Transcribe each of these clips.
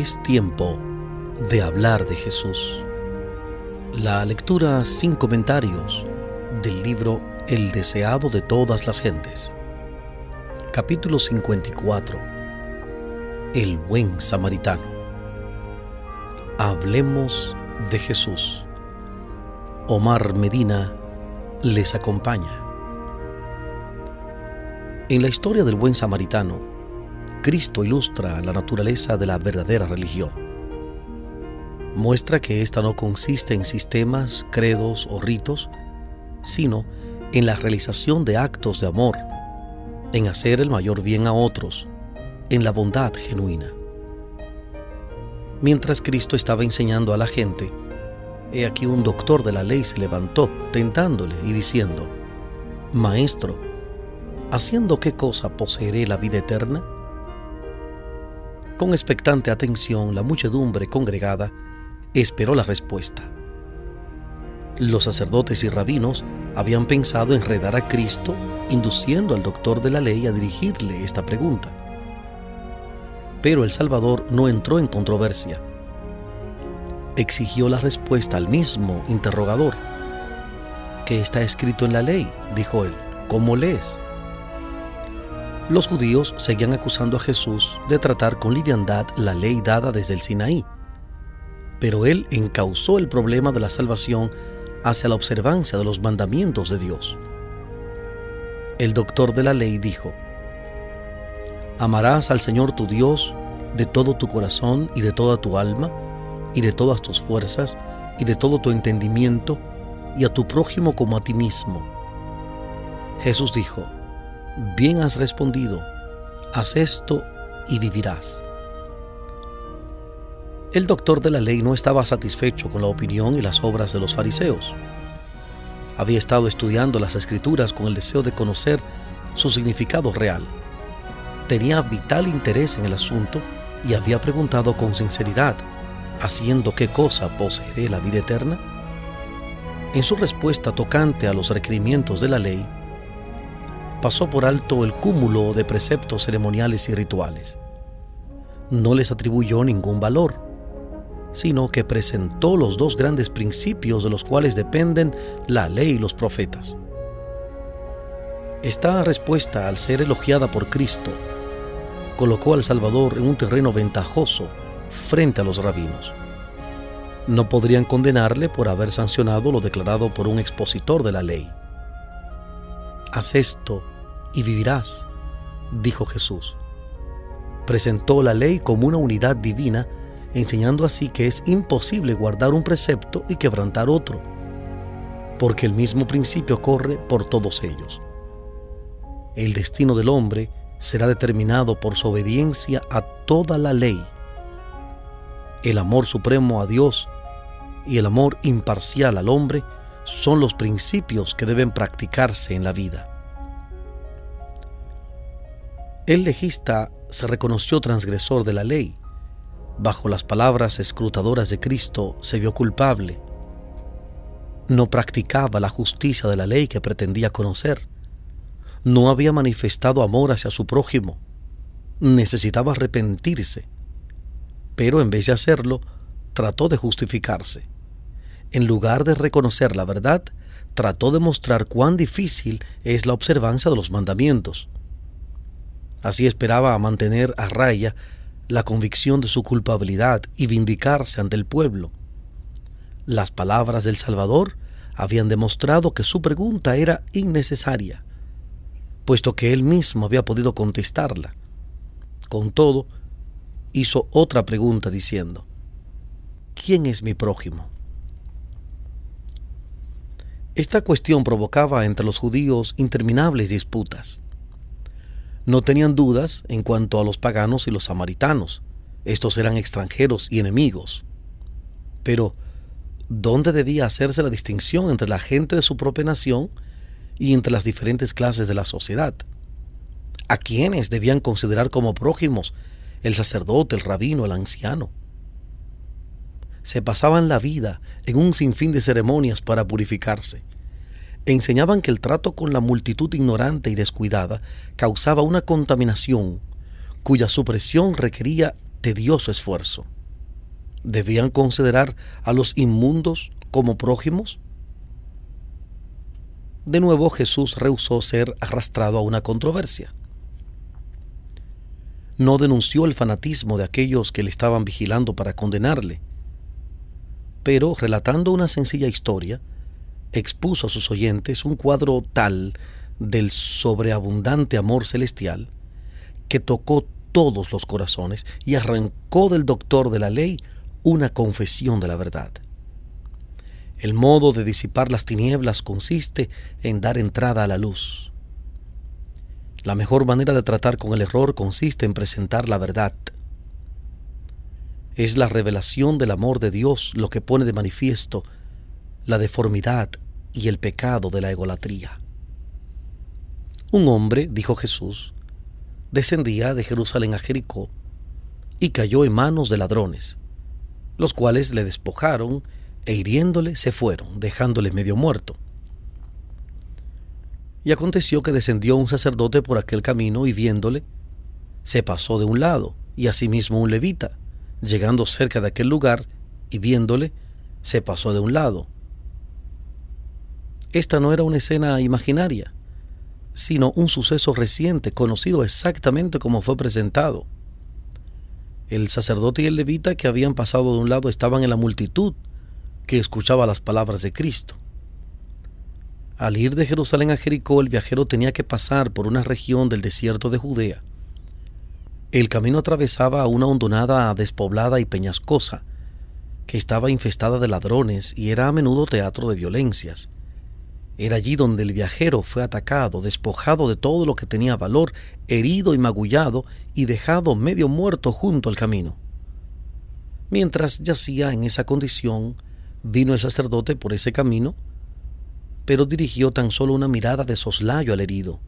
Es tiempo de hablar de Jesús. La lectura sin comentarios del libro El deseado de todas las gentes. Capítulo 54. El buen samaritano. Hablemos de Jesús. Omar Medina les acompaña. En la historia del buen samaritano, Cristo ilustra la naturaleza de la verdadera religión. Muestra que ésta no consiste en sistemas, credos o ritos, sino en la realización de actos de amor, en hacer el mayor bien a otros, en la bondad genuina. Mientras Cristo estaba enseñando a la gente, he aquí un doctor de la ley se levantó, tentándole y diciendo, Maestro, ¿haciendo qué cosa poseeré la vida eterna? Con expectante atención, la muchedumbre congregada esperó la respuesta. Los sacerdotes y rabinos habían pensado enredar a Cristo, induciendo al doctor de la ley a dirigirle esta pregunta. Pero el Salvador no entró en controversia. Exigió la respuesta al mismo interrogador. ¿Qué está escrito en la ley? dijo él. ¿Cómo lees? Los judíos seguían acusando a Jesús de tratar con liviandad la ley dada desde el Sinaí. Pero él encauzó el problema de la salvación hacia la observancia de los mandamientos de Dios. El doctor de la ley dijo, Amarás al Señor tu Dios de todo tu corazón y de toda tu alma y de todas tus fuerzas y de todo tu entendimiento y a tu prójimo como a ti mismo. Jesús dijo, bien has respondido, haz esto y vivirás. El doctor de la ley no estaba satisfecho con la opinión y las obras de los fariseos. Había estado estudiando las escrituras con el deseo de conocer su significado real. Tenía vital interés en el asunto y había preguntado con sinceridad, ¿haciendo qué cosa poseeré la vida eterna? En su respuesta tocante a los requerimientos de la ley, pasó por alto el cúmulo de preceptos ceremoniales y rituales. No les atribuyó ningún valor, sino que presentó los dos grandes principios de los cuales dependen la ley y los profetas. Esta respuesta, al ser elogiada por Cristo, colocó al Salvador en un terreno ventajoso frente a los rabinos. No podrían condenarle por haber sancionado lo declarado por un expositor de la ley. Haz esto y vivirás, dijo Jesús. Presentó la ley como una unidad divina, enseñando así que es imposible guardar un precepto y quebrantar otro, porque el mismo principio corre por todos ellos. El destino del hombre será determinado por su obediencia a toda la ley. El amor supremo a Dios y el amor imparcial al hombre son los principios que deben practicarse en la vida. El legista se reconoció transgresor de la ley. Bajo las palabras escrutadoras de Cristo se vio culpable. No practicaba la justicia de la ley que pretendía conocer. No había manifestado amor hacia su prójimo. Necesitaba arrepentirse. Pero en vez de hacerlo, trató de justificarse. En lugar de reconocer la verdad, trató de mostrar cuán difícil es la observancia de los mandamientos Así esperaba mantener a raya la convicción de su culpabilidad y vindicarse ante el pueblo. Las palabras del Salvador habían demostrado que su pregunta era innecesaria, puesto que él mismo había podido contestarla. Con todo, hizo otra pregunta diciendo, ¿quién es mi prójimo? Esta cuestión provocaba entre los judíos interminables disputas. No tenían dudas en cuanto a los paganos y los samaritanos. Estos eran extranjeros y enemigos. Pero, ¿dónde debía hacerse la distinción entre la gente de su propia nación y entre las diferentes clases de la sociedad? ¿A quiénes debían considerar como prójimos el sacerdote, el rabino, el anciano? Se pasaban la vida en un sinfín de ceremonias para purificarse enseñaban que el trato con la multitud ignorante y descuidada causaba una contaminación cuya supresión requería tedioso esfuerzo. ¿Debían considerar a los inmundos como prójimos? De nuevo Jesús rehusó ser arrastrado a una controversia. No denunció el fanatismo de aquellos que le estaban vigilando para condenarle, pero relatando una sencilla historia, expuso a sus oyentes un cuadro tal del sobreabundante amor celestial que tocó todos los corazones y arrancó del doctor de la ley una confesión de la verdad. El modo de disipar las tinieblas consiste en dar entrada a la luz. La mejor manera de tratar con el error consiste en presentar la verdad. Es la revelación del amor de Dios lo que pone de manifiesto la deformidad y el pecado de la egolatría. Un hombre, dijo Jesús, descendía de Jerusalén a Jericó y cayó en manos de ladrones, los cuales le despojaron e hiriéndole se fueron, dejándole medio muerto. Y aconteció que descendió un sacerdote por aquel camino y viéndole, se pasó de un lado, y asimismo un levita, llegando cerca de aquel lugar y viéndole, se pasó de un lado. Esta no era una escena imaginaria, sino un suceso reciente, conocido exactamente como fue presentado. El sacerdote y el levita que habían pasado de un lado estaban en la multitud que escuchaba las palabras de Cristo. Al ir de Jerusalén a Jericó, el viajero tenía que pasar por una región del desierto de Judea. El camino atravesaba una hondonada despoblada y peñascosa, que estaba infestada de ladrones y era a menudo teatro de violencias. Era allí donde el viajero fue atacado, despojado de todo lo que tenía valor, herido y magullado y dejado medio muerto junto al camino. Mientras yacía en esa condición, vino el sacerdote por ese camino, pero dirigió tan solo una mirada de soslayo al herido.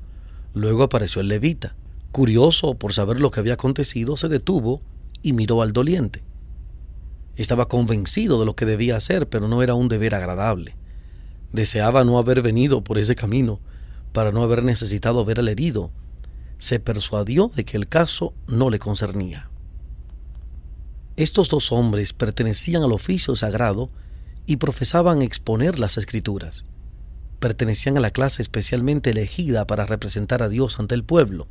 Luego apareció el levita. Curioso por saber lo que había acontecido, se detuvo y miró al doliente. Estaba convencido de lo que debía hacer, pero no era un deber agradable. Deseaba no haber venido por ese camino para no haber necesitado ver al herido. Se persuadió de que el caso no le concernía. Estos dos hombres pertenecían al oficio sagrado y profesaban exponer las escrituras. Pertenecían a la clase especialmente elegida para representar a Dios ante el pueblo.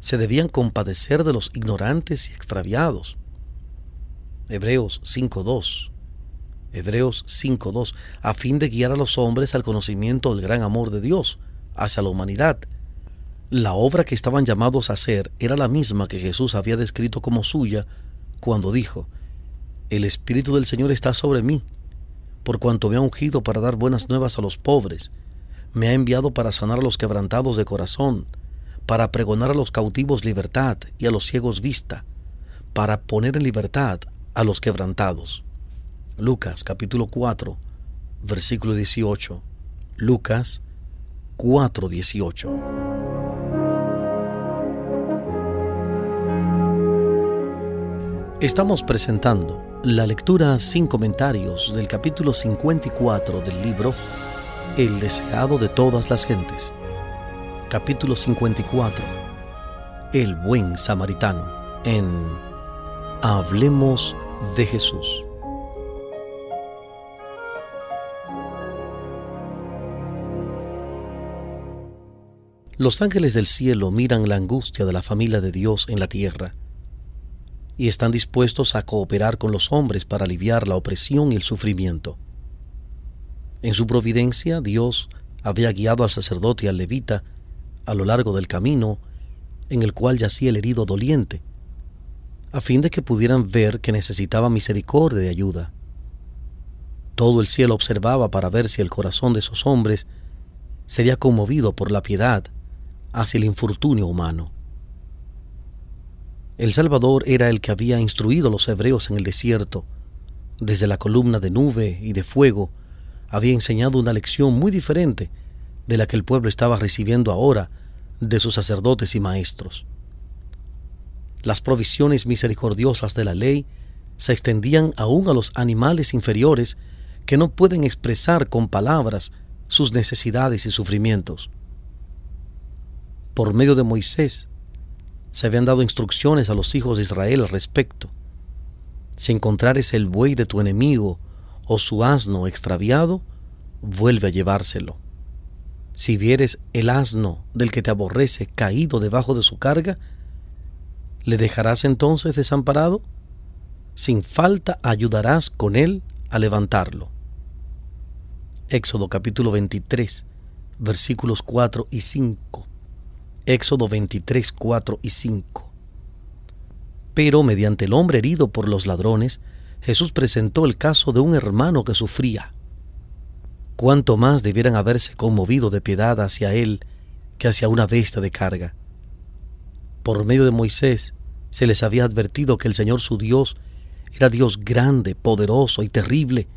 Se debían compadecer de los ignorantes y extraviados. Hebreos 5.2 Hebreos 5.2, a fin de guiar a los hombres al conocimiento del gran amor de Dios hacia la humanidad. La obra que estaban llamados a hacer era la misma que Jesús había descrito como suya cuando dijo, El Espíritu del Señor está sobre mí, por cuanto me ha ungido para dar buenas nuevas a los pobres, me ha enviado para sanar a los quebrantados de corazón, para pregonar a los cautivos libertad y a los ciegos vista, para poner en libertad a los quebrantados. Lucas capítulo 4, versículo 18. Lucas 4, 18. Estamos presentando la lectura sin comentarios del capítulo 54 del libro El deseado de todas las gentes. Capítulo 54. El buen samaritano en Hablemos de Jesús. Los ángeles del cielo miran la angustia de la familia de Dios en la tierra y están dispuestos a cooperar con los hombres para aliviar la opresión y el sufrimiento. En su providencia, Dios había guiado al sacerdote y al levita a lo largo del camino en el cual yacía el herido doliente, a fin de que pudieran ver que necesitaba misericordia y ayuda. Todo el cielo observaba para ver si el corazón de esos hombres sería conmovido por la piedad hacia el infortunio humano. El Salvador era el que había instruido a los hebreos en el desierto. Desde la columna de nube y de fuego había enseñado una lección muy diferente de la que el pueblo estaba recibiendo ahora de sus sacerdotes y maestros. Las provisiones misericordiosas de la ley se extendían aún a los animales inferiores que no pueden expresar con palabras sus necesidades y sufrimientos por medio de Moisés, se habían dado instrucciones a los hijos de Israel al respecto. Si encontrares el buey de tu enemigo o su asno extraviado, vuelve a llevárselo. Si vieres el asno del que te aborrece caído debajo de su carga, ¿le dejarás entonces desamparado? Sin falta ayudarás con él a levantarlo. Éxodo capítulo 23, versículos 4 y 5. Éxodo 23, 4 y 5. Pero mediante el hombre herido por los ladrones, Jesús presentó el caso de un hermano que sufría. Cuánto más debieran haberse conmovido de piedad hacia él que hacia una bestia de carga. Por medio de Moisés se les había advertido que el Señor su Dios era Dios grande, poderoso y terrible,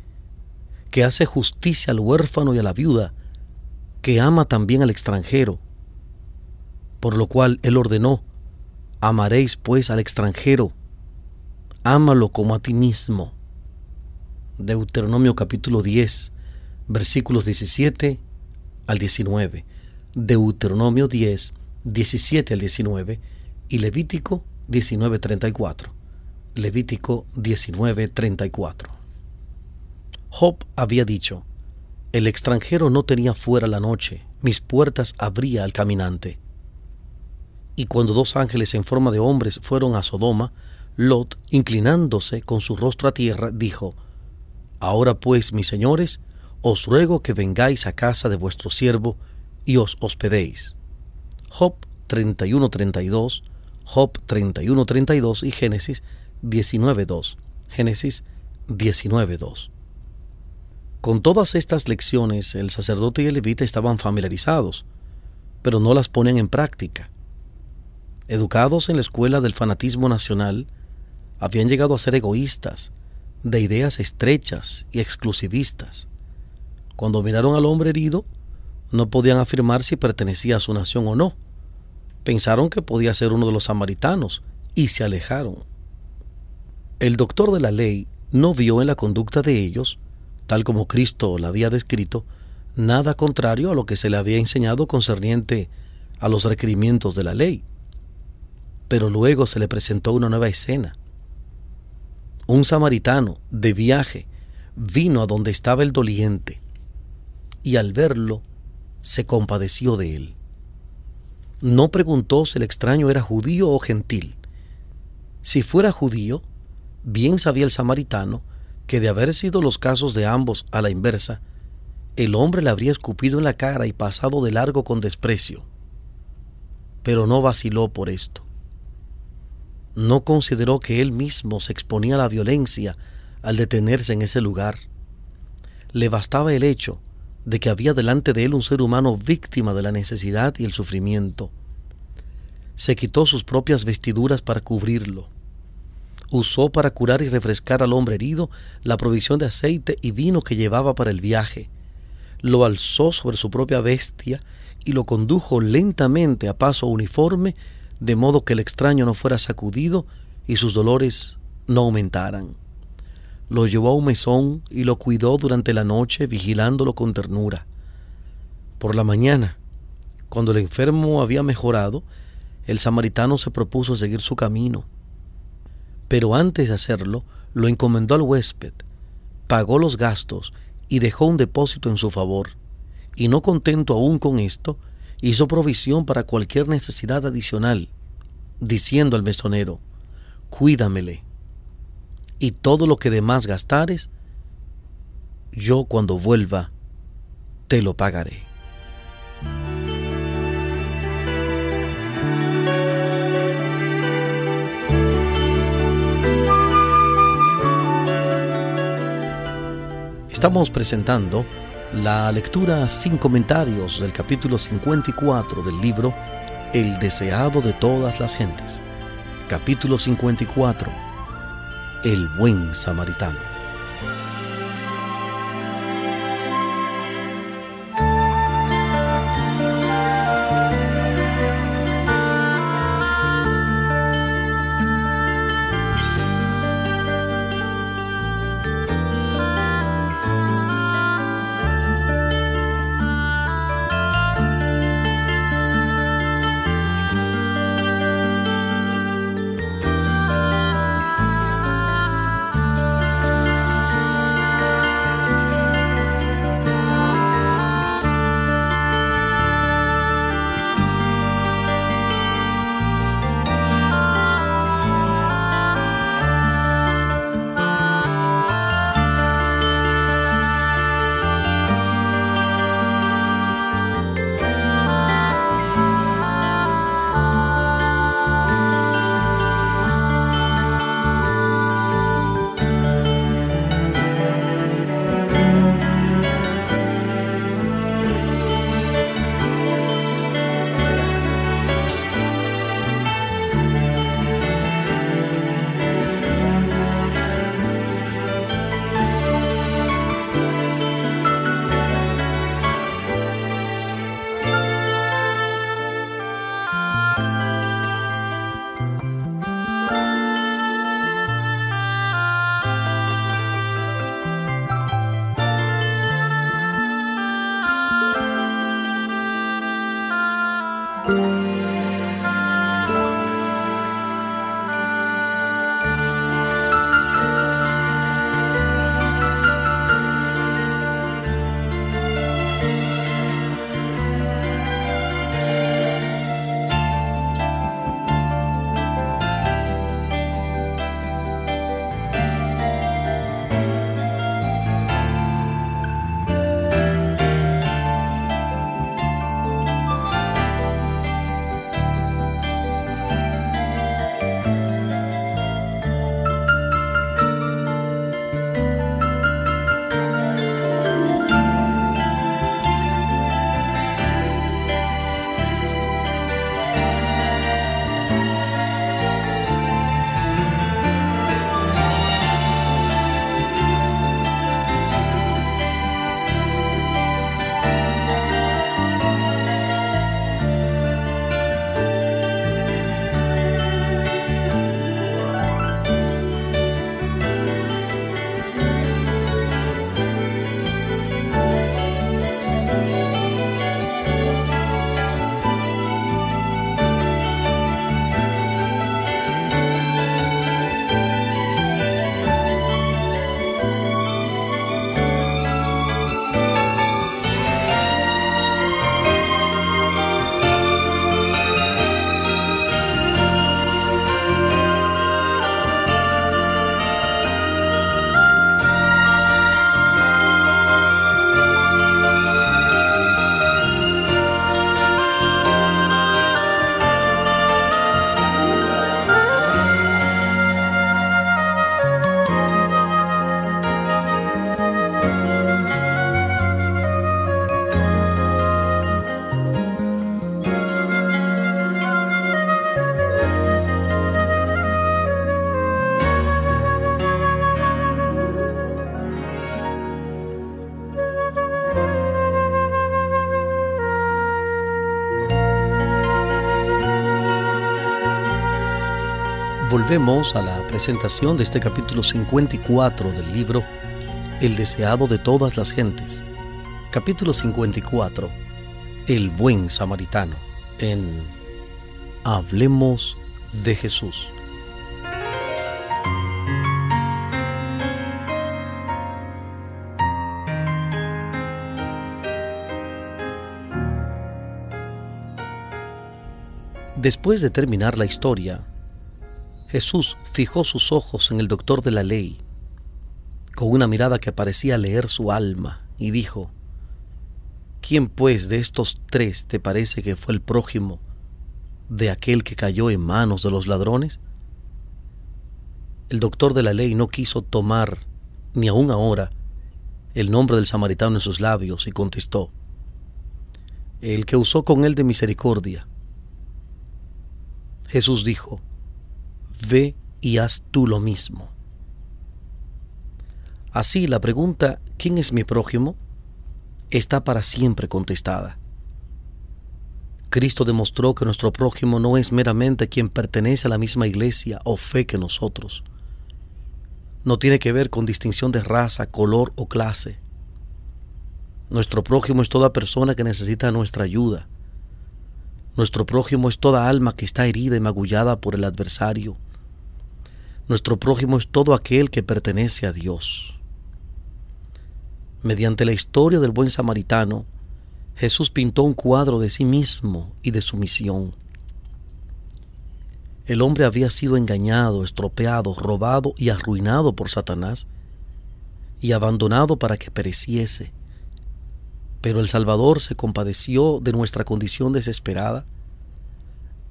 que hace justicia al huérfano y a la viuda, que ama también al extranjero, por lo cual él ordenó, amaréis pues al extranjero, ámalo como a ti mismo. Deuteronomio capítulo 10, versículos 17 al 19. Deuteronomio 10, 17 al 19 y Levítico 19, 34. Levítico 19, 34. Job había dicho, el extranjero no tenía fuera la noche, mis puertas abría al caminante. Y cuando dos ángeles en forma de hombres fueron a Sodoma, Lot, inclinándose con su rostro a tierra, dijo, Ahora pues, mis señores, os ruego que vengáis a casa de vuestro siervo y os hospedéis. Job 31.32, Job 31.32 y Génesis 19.2. Génesis 19.2. Con todas estas lecciones el sacerdote y el levita estaban familiarizados, pero no las ponen en práctica educados en la escuela del fanatismo nacional, habían llegado a ser egoístas, de ideas estrechas y exclusivistas. Cuando miraron al hombre herido, no podían afirmar si pertenecía a su nación o no. Pensaron que podía ser uno de los samaritanos y se alejaron. El doctor de la ley no vio en la conducta de ellos, tal como Cristo la había descrito, nada contrario a lo que se le había enseñado concerniente a los requerimientos de la ley. Pero luego se le presentó una nueva escena. Un samaritano de viaje vino a donde estaba el doliente y al verlo se compadeció de él. No preguntó si el extraño era judío o gentil. Si fuera judío, bien sabía el samaritano que de haber sido los casos de ambos a la inversa, el hombre le habría escupido en la cara y pasado de largo con desprecio. Pero no vaciló por esto no consideró que él mismo se exponía a la violencia al detenerse en ese lugar. Le bastaba el hecho de que había delante de él un ser humano víctima de la necesidad y el sufrimiento. Se quitó sus propias vestiduras para cubrirlo. Usó para curar y refrescar al hombre herido la provisión de aceite y vino que llevaba para el viaje. Lo alzó sobre su propia bestia y lo condujo lentamente a paso uniforme de modo que el extraño no fuera sacudido y sus dolores no aumentaran. Lo llevó a un mesón y lo cuidó durante la noche, vigilándolo con ternura. Por la mañana, cuando el enfermo había mejorado, el samaritano se propuso seguir su camino. Pero antes de hacerlo, lo encomendó al huésped, pagó los gastos y dejó un depósito en su favor. Y no contento aún con esto, hizo provisión para cualquier necesidad adicional, diciendo al mesonero, cuídamele, y todo lo que de más gastares, yo cuando vuelva, te lo pagaré. Estamos presentando la lectura sin comentarios del capítulo 54 del libro El deseado de todas las gentes. Capítulo 54. El buen samaritano. Volvemos a la presentación de este capítulo 54 del libro El deseado de todas las gentes. Capítulo 54. El buen samaritano. En Hablemos de Jesús. Después de terminar la historia, Jesús fijó sus ojos en el doctor de la ley, con una mirada que parecía leer su alma, y dijo, ¿quién pues de estos tres te parece que fue el prójimo de aquel que cayó en manos de los ladrones? El doctor de la ley no quiso tomar, ni aun ahora, el nombre del samaritano en sus labios y contestó, el que usó con él de misericordia. Jesús dijo, ve y haz tú lo mismo. Así la pregunta, ¿quién es mi prójimo? está para siempre contestada. Cristo demostró que nuestro prójimo no es meramente quien pertenece a la misma iglesia o fe que nosotros. No tiene que ver con distinción de raza, color o clase. Nuestro prójimo es toda persona que necesita nuestra ayuda. Nuestro prójimo es toda alma que está herida y magullada por el adversario nuestro prójimo es todo aquel que pertenece a Dios. Mediante la historia del buen samaritano, Jesús pintó un cuadro de sí mismo y de su misión. El hombre había sido engañado, estropeado, robado y arruinado por Satanás y abandonado para que pereciese. Pero el Salvador se compadeció de nuestra condición desesperada,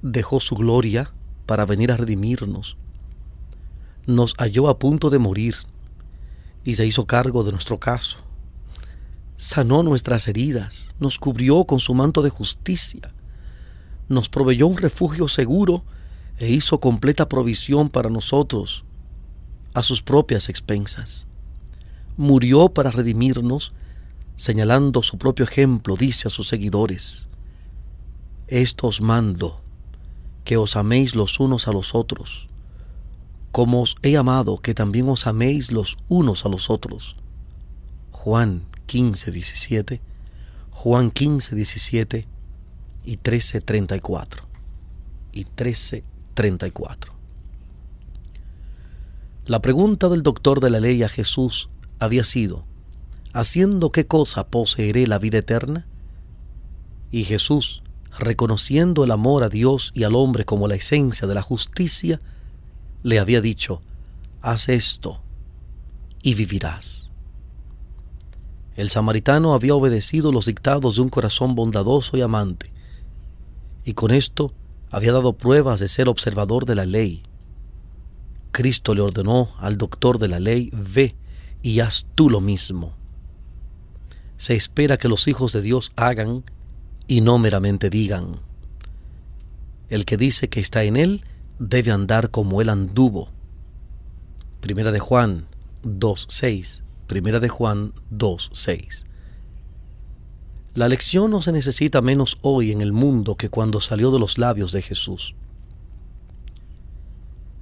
dejó su gloria para venir a redimirnos nos halló a punto de morir y se hizo cargo de nuestro caso. Sanó nuestras heridas, nos cubrió con su manto de justicia, nos proveyó un refugio seguro e hizo completa provisión para nosotros a sus propias expensas. Murió para redimirnos, señalando su propio ejemplo, dice a sus seguidores, Esto os mando, que os améis los unos a los otros como os he amado, que también os améis los unos a los otros. Juan 15, 17, Juan 15, 17 y 13, 34. Y 13, 34. La pregunta del doctor de la ley a Jesús había sido, ¿haciendo qué cosa poseeré la vida eterna? Y Jesús, reconociendo el amor a Dios y al hombre como la esencia de la justicia, le había dicho, haz esto y vivirás. El samaritano había obedecido los dictados de un corazón bondadoso y amante, y con esto había dado pruebas de ser observador de la ley. Cristo le ordenó al doctor de la ley, ve y haz tú lo mismo. Se espera que los hijos de Dios hagan y no meramente digan. El que dice que está en él, debe andar como él anduvo. Primera de Juan 2.6. Primera de Juan 2.6. La lección no se necesita menos hoy en el mundo que cuando salió de los labios de Jesús.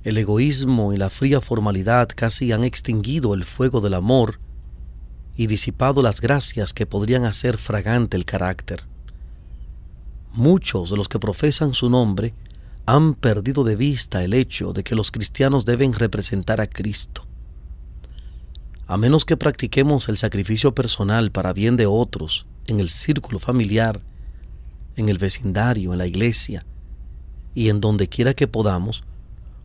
El egoísmo y la fría formalidad casi han extinguido el fuego del amor y disipado las gracias que podrían hacer fragante el carácter. Muchos de los que profesan su nombre han perdido de vista el hecho de que los cristianos deben representar a Cristo. A menos que practiquemos el sacrificio personal para bien de otros en el círculo familiar, en el vecindario, en la iglesia y en donde quiera que podamos,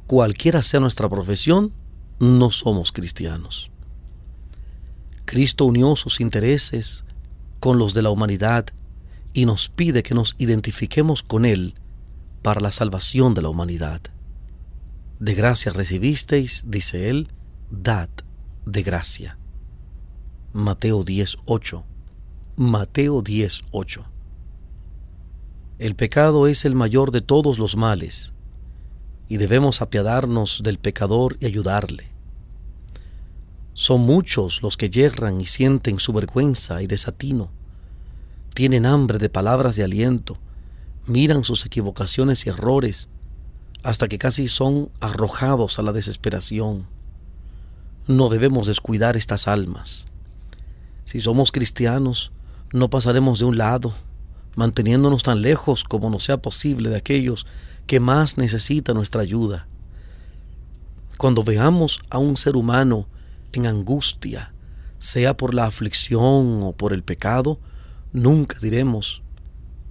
cualquiera sea nuestra profesión, no somos cristianos. Cristo unió sus intereses con los de la humanidad y nos pide que nos identifiquemos con Él para la salvación de la humanidad. De gracia recibisteis, dice él, dad de gracia. Mateo 10:8. Mateo 10:8. El pecado es el mayor de todos los males, y debemos apiadarnos del pecador y ayudarle. Son muchos los que yerran y sienten su vergüenza y desatino. Tienen hambre de palabras de aliento, miran sus equivocaciones y errores, hasta que casi son arrojados a la desesperación. No debemos descuidar estas almas. Si somos cristianos, no pasaremos de un lado, manteniéndonos tan lejos como nos sea posible de aquellos que más necesitan nuestra ayuda. Cuando veamos a un ser humano en angustia, sea por la aflicción o por el pecado, nunca diremos,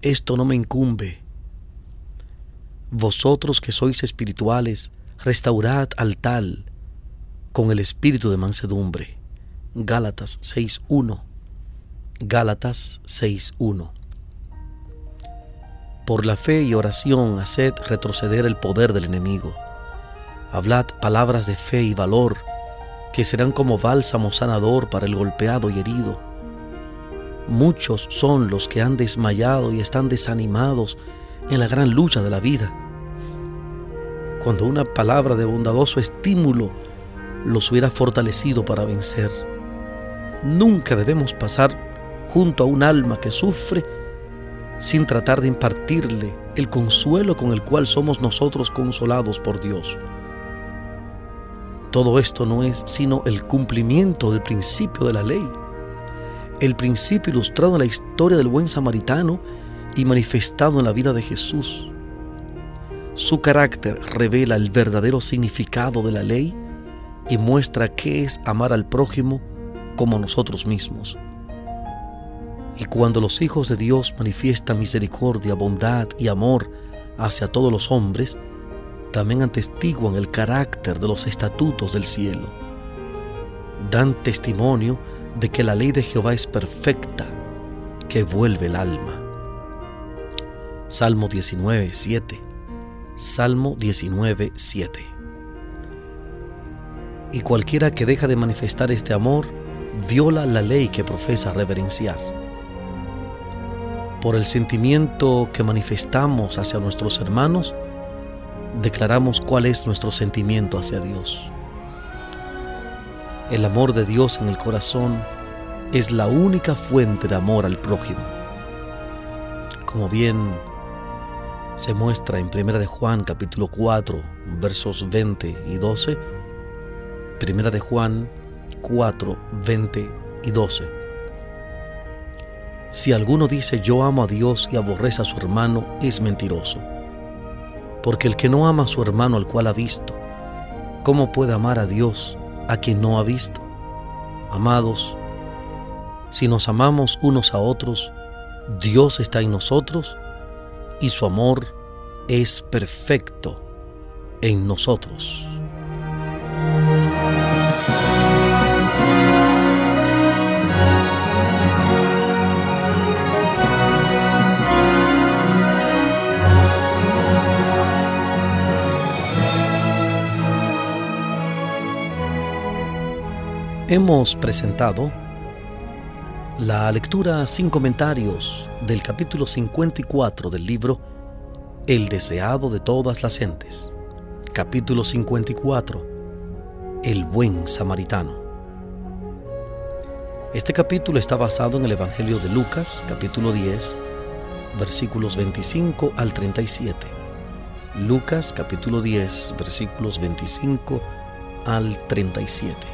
esto no me incumbe. Vosotros que sois espirituales, restaurad al tal con el espíritu de mansedumbre. Gálatas 6.1. Gálatas 6.1. Por la fe y oración haced retroceder el poder del enemigo. Hablad palabras de fe y valor que serán como bálsamo sanador para el golpeado y herido. Muchos son los que han desmayado y están desanimados en la gran lucha de la vida. Cuando una palabra de bondadoso estímulo los hubiera fortalecido para vencer. Nunca debemos pasar junto a un alma que sufre sin tratar de impartirle el consuelo con el cual somos nosotros consolados por Dios. Todo esto no es sino el cumplimiento del principio de la ley, el principio ilustrado en la historia del buen samaritano y manifestado en la vida de Jesús. Su carácter revela el verdadero significado de la ley y muestra qué es amar al prójimo como nosotros mismos. Y cuando los hijos de Dios manifiestan misericordia, bondad y amor hacia todos los hombres, también atestiguan el carácter de los estatutos del cielo. Dan testimonio de que la ley de Jehová es perfecta, que vuelve el alma. Salmo 19, 7. Salmo 19, 7. Y cualquiera que deja de manifestar este amor, viola la ley que profesa reverenciar por el sentimiento que manifestamos hacia nuestros hermanos, declaramos cuál es nuestro sentimiento hacia Dios. El amor de Dios en el corazón es la única fuente de amor al prójimo. Como bien se muestra en 1 de Juan capítulo 4, versos 20 y 12, 1 de Juan 4, 20 y 12 si alguno dice yo amo a Dios y aborrece a su hermano, es mentiroso. Porque el que no ama a su hermano al cual ha visto, ¿cómo puede amar a Dios a quien no ha visto? Amados, si nos amamos unos a otros, Dios está en nosotros y su amor es perfecto en nosotros. Hemos presentado la lectura sin comentarios del capítulo 54 del libro El deseado de todas las gentes. Capítulo 54. El buen samaritano. Este capítulo está basado en el Evangelio de Lucas, capítulo 10, versículos 25 al 37. Lucas, capítulo 10, versículos 25 al 37.